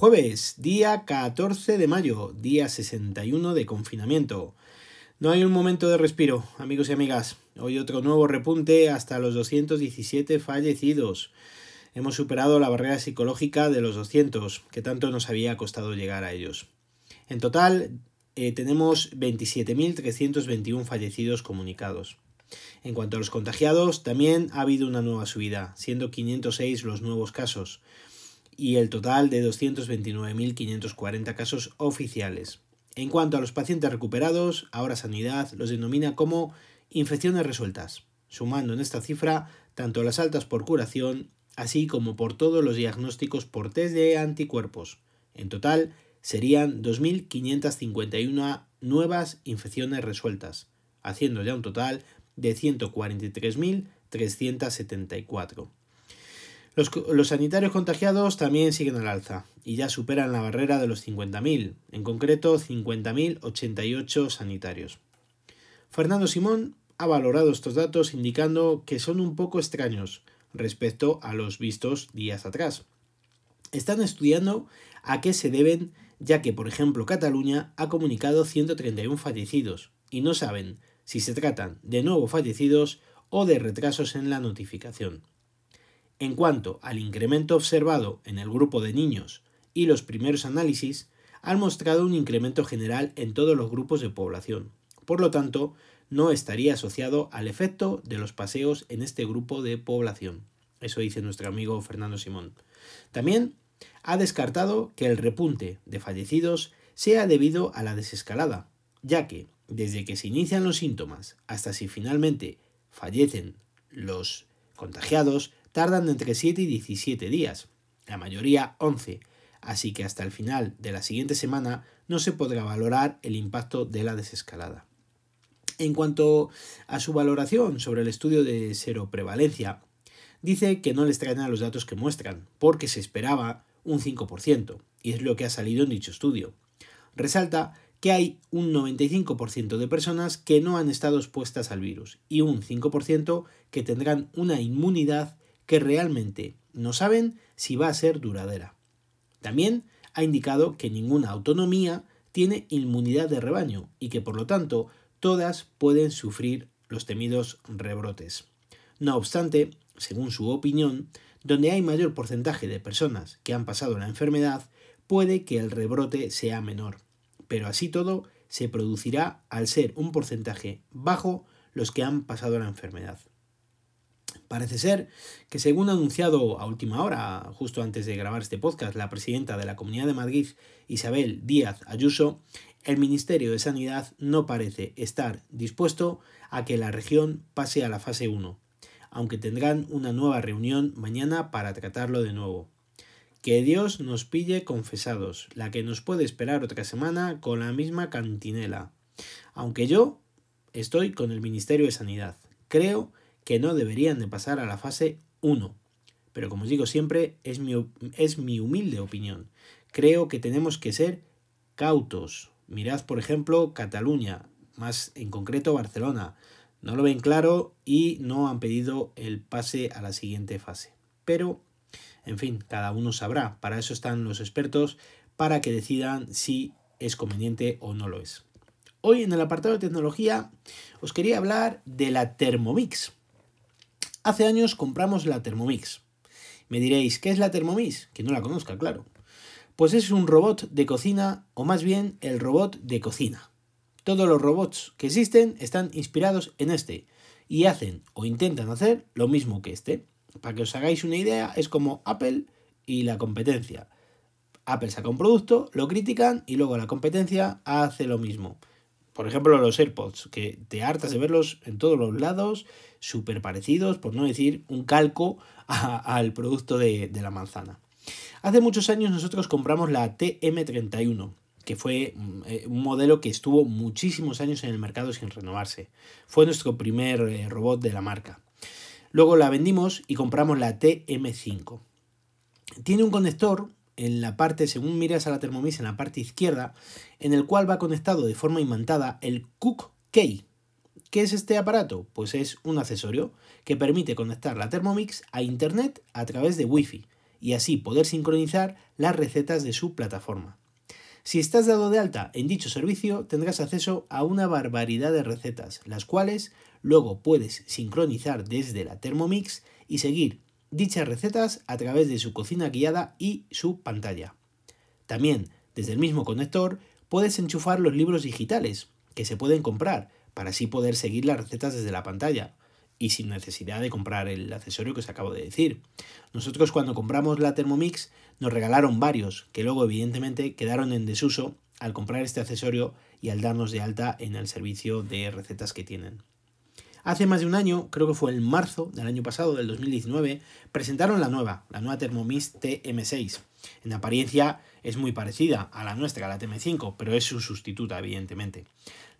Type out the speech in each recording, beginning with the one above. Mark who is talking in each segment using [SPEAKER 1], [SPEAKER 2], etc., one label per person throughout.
[SPEAKER 1] Jueves, día 14 de mayo, día 61 de confinamiento. No hay un momento de respiro, amigos y amigas. Hoy otro nuevo repunte hasta los 217 fallecidos. Hemos superado la barrera psicológica de los 200, que tanto nos había costado llegar a ellos. En total, eh, tenemos 27.321 fallecidos comunicados. En cuanto a los contagiados, también ha habido una nueva subida, siendo 506 los nuevos casos y el total de 229.540 casos oficiales. En cuanto a los pacientes recuperados, ahora Sanidad los denomina como infecciones resueltas, sumando en esta cifra tanto las altas por curación, así como por todos los diagnósticos por test de anticuerpos. En total, serían 2.551 nuevas infecciones resueltas, haciendo ya un total de 143.374. Los, sanitarios contagiados también siguen al alza y ya superan la barrera de los 50.000, en concreto 50.088 sanitarios. Fernando Simón ha valorado estos datos indicando que son un poco extraños respecto a los vistos días atrás. Están estudiando a qué se deben ya que, por ejemplo, Cataluña ha comunicado 131 fallecidos y no saben si se tratan de nuevos fallecidos o de retrasos en la notificación. En cuanto al incremento observado en el grupo de niños y los primeros análisis, han mostrado un incremento general en todos los grupos de población. Por lo tanto, no estaría asociado al efecto de los paseos en este grupo de población. Eso dice nuestro amigo Fernando Simón. También ha descartado que el repunte de fallecidos sea debido a la desescalada, ya que desde que se inician los síntomas hasta si finalmente fallecen los contagiados, tardan entre 7 y 17 días, la mayoría 11, así que hasta el final de la siguiente semana no se podrá valorar el impacto de la desescalada. En cuanto a su valoración sobre el estudio de seroprevalencia, dice que no les traen los datos que muestran, porque se esperaba un 5%, y es lo que ha salido en dicho estudio. Resalta que hay un 95% de personas que no han estado expuestas al virus y un 5% que tendrán una inmunidad que realmente no saben si va a ser duradera. También ha indicado que ninguna autonomía tiene inmunidad de rebaño y que por lo tanto todas pueden sufrir los temidos rebrotes. No obstante, según su opinión, donde hay mayor porcentaje de personas que han pasado la enfermedad, puede que el rebrote sea menor. Pero así todo, se producirá al ser un porcentaje bajo los que han pasado la enfermedad. Parece ser que según anunciado a última hora, justo antes de grabar este podcast, la presidenta de la Comunidad de Madrid, Isabel Díaz Ayuso, el Ministerio de Sanidad no parece estar dispuesto a que la región pase a la fase 1, aunque tendrán una nueva reunión mañana para tratarlo de nuevo. Que Dios nos pille confesados, la que nos puede esperar otra semana con la misma cantinela. Aunque yo estoy con el Ministerio de Sanidad. Creo que no deberían de pasar a la fase 1. Pero como os digo siempre, es mi, es mi humilde opinión. Creo que tenemos que ser cautos. Mirad, por ejemplo, Cataluña, más en concreto Barcelona. No lo ven claro y no han pedido el pase a la siguiente fase. Pero, en fin, cada uno sabrá. Para eso están los expertos, para que decidan si es conveniente o no lo es. Hoy en el apartado de tecnología os quería hablar de la Thermomix. Hace años compramos la Thermomix. Me diréis, ¿qué es la Thermomix? Que no la conozca, claro. Pues es un robot de cocina, o más bien el robot de cocina. Todos los robots que existen están inspirados en este y hacen o intentan hacer lo mismo que este. Para que os hagáis una idea, es como Apple y la competencia. Apple saca un producto, lo critican y luego la competencia hace lo mismo. Por ejemplo, los AirPods, que te hartas de verlos en todos los lados, súper parecidos, por no decir un calco al producto de, de la manzana. Hace muchos años nosotros compramos la TM31, que fue mm, eh, un modelo que estuvo muchísimos años en el mercado sin renovarse. Fue nuestro primer eh, robot de la marca. Luego la vendimos y compramos la TM5. Tiene un conector en la parte, según miras a la Thermomix, en la parte izquierda, en el cual va conectado de forma imantada el Cook Key. ¿Qué es este aparato? Pues es un accesorio que permite conectar la Thermomix a Internet a través de Wi-Fi y así poder sincronizar las recetas de su plataforma. Si estás dado de alta en dicho servicio, tendrás acceso a una barbaridad de recetas, las cuales luego puedes sincronizar desde la Thermomix y seguir dichas recetas a través de su cocina guiada y su pantalla. También, desde el mismo conector, puedes enchufar los libros digitales que se pueden comprar para así poder seguir las recetas desde la pantalla y sin necesidad de comprar el accesorio que os acabo de decir. Nosotros cuando compramos la Thermomix nos regalaron varios que luego evidentemente quedaron en desuso al comprar este accesorio y al darnos de alta en el servicio de recetas que tienen. Hace más de un año, creo que fue en marzo del año pasado, del 2019, presentaron la nueva, la nueva Thermomix TM6. En apariencia es muy parecida a la nuestra, la TM5, pero es su sustituta, evidentemente.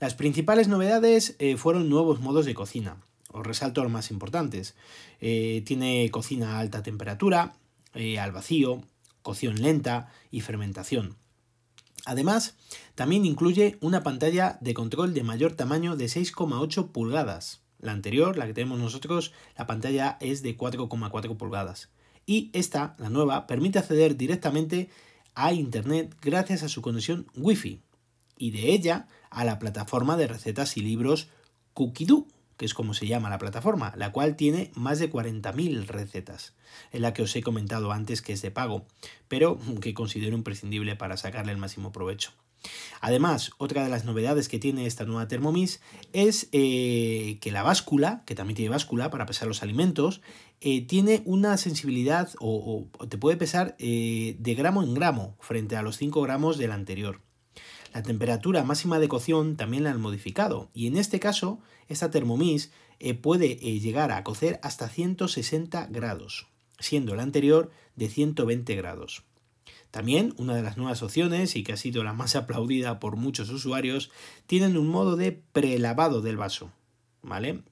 [SPEAKER 1] Las principales novedades eh, fueron nuevos modos de cocina. Os resalto los más importantes. Eh, tiene cocina a alta temperatura, eh, al vacío, cocción lenta y fermentación. Además, también incluye una pantalla de control de mayor tamaño de 6,8 pulgadas. La anterior, la que tenemos nosotros, la pantalla es de 4,4 pulgadas. Y esta, la nueva, permite acceder directamente a Internet gracias a su conexión Wi-Fi y de ella a la plataforma de recetas y libros Cookidoo, que es como se llama la plataforma, la cual tiene más de 40.000 recetas, en la que os he comentado antes que es de pago, pero que considero imprescindible para sacarle el máximo provecho. Además, otra de las novedades que tiene esta nueva Thermomix es eh, que la báscula, que también tiene báscula para pesar los alimentos, eh, tiene una sensibilidad o, te puede pesar eh, de gramo en gramo frente a los 5 gramos del anterior. La temperatura máxima de cocción también la han modificado y en este caso esta Thermomix puede llegar a cocer hasta 160 grados, siendo la anterior de 120 grados. También, una de las nuevas opciones, y que ha sido la más aplaudida por muchos usuarios, tienen un modo de prelavado del vaso. ¿Vale?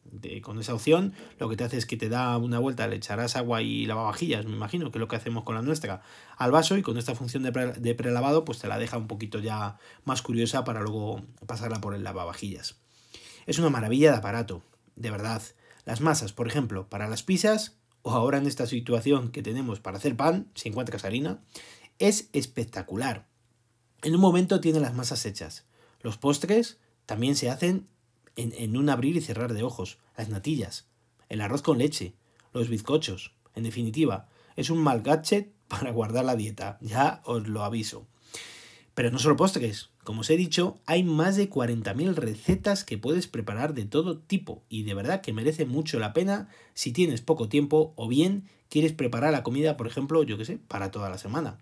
[SPEAKER 1] con esa opción lo que te hace es que te da una vuelta, le echarás agua y lavavajillas, me imagino, que es lo que hacemos con la nuestra, al vaso y con esta función de, de prelavado pues te la deja un poquito ya más curiosa para luego pasarla por el lavavajillas. Es una maravilla de aparato, de verdad. Las masas, por ejemplo, para las pizzas, o ahora en esta situación que tenemos para hacer pan, si encuentras harina, es espectacular. En un momento tiene las masas hechas. Los postres también se hacen en, un abrir y cerrar de ojos. Las natillas, el arroz con leche, los bizcochos. En definitiva, es un mal gadget para guardar la dieta, ya os lo aviso. Pero no solo postres, como os he dicho, hay más de 40.000 recetas que puedes preparar de todo tipo y de verdad que merece mucho la pena si tienes poco tiempo o bien quieres preparar la comida, por ejemplo, yo que sé, para toda la semana.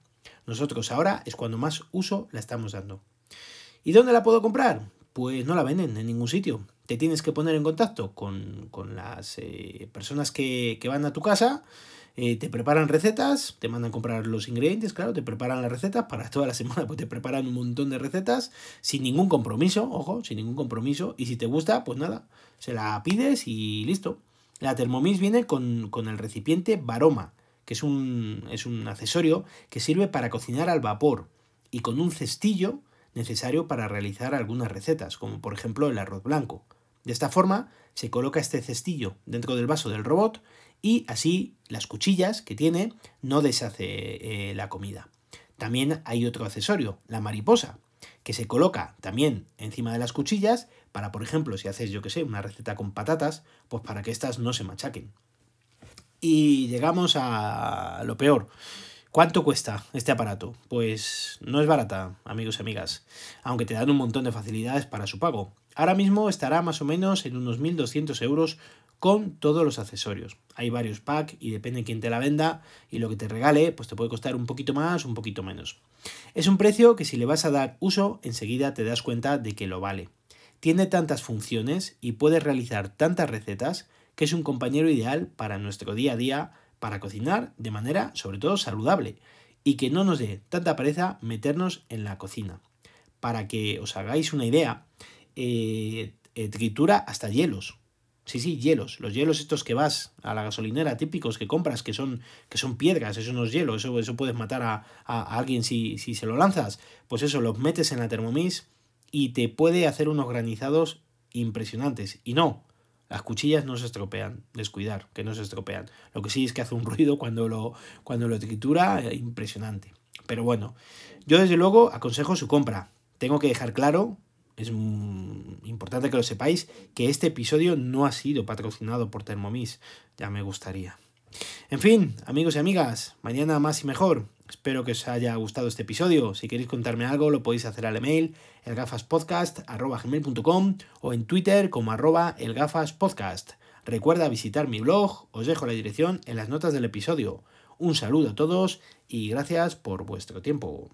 [SPEAKER 1] Nosotros ahora es cuando más uso la estamos dando. ¿Y dónde la puedo comprar? Pues no la venden en ningún sitio. Te tienes que poner en contacto con, las eh, personas que, van a tu casa, eh, te preparan recetas, te mandan comprar los ingredientes, claro, te preparan las recetas para toda la semana, pues te preparan un montón de recetas sin ningún compromiso, ojo, sin ningún compromiso. Y si te gusta, pues nada, se la pides y listo. La Thermomix viene con, con el recipiente Baroma que es un, es un accesorio que sirve para cocinar al vapor y con un cestillo necesario para realizar algunas recetas, como por ejemplo el arroz blanco. De esta forma se coloca este cestillo dentro del vaso del robot y así las cuchillas que tiene no deshace eh, la comida. También hay otro accesorio, la mariposa, que se coloca también encima de las cuchillas para, por ejemplo, si haces, yo que sé, una receta con patatas, pues para que éstas no se machaquen. Y llegamos a lo peor. ¿Cuánto cuesta este aparato? Pues no es barata, amigos y amigas, aunque te dan un montón de facilidades para su pago. Ahora mismo estará más o menos en unos 1.200 euros con todos los accesorios. Hay varios packs y depende de quién te la venda y lo que te regale, pues te puede costar un poquito más, un poquito menos. Es un precio que si le vas a dar uso, enseguida te das cuenta de que lo vale. Tiene tantas funciones y puedes realizar tantas recetas que es un compañero ideal para nuestro día a día, para cocinar de manera sobre todo saludable y que no nos dé tanta pereza meternos en la cocina. Para que os hagáis una idea, eh, eh, tritura hasta hielos. Sí, sí, hielos. Los hielos estos que vas a la gasolinera típicos que compras, que son, que son piedras, eso no es hielo, eso, eso puedes matar a, a alguien si, si, se lo lanzas. Pues eso, los metes en la Thermomix y te puede hacer unos granizados impresionantes. Y no, Las cuchillas no se estropean, descuidar, que no se estropean. Lo que sí es que hace un ruido cuando lo, cuando lo tritura, eh, impresionante. Pero bueno, yo desde luego aconsejo su compra. Tengo que dejar claro, es importante que lo sepáis, que este episodio no ha sido patrocinado por Thermomix. Ya me gustaría. En fin, amigos y amigas, mañana más y mejor. Espero que os haya gustado este episodio. Si queréis contarme algo, lo podéis hacer al email elgafaspodcast.com o en Twitter como arroba elgafaspodcast. Recuerda visitar mi blog, os dejo la dirección en las notas del episodio. Un saludo a todos y gracias por vuestro tiempo.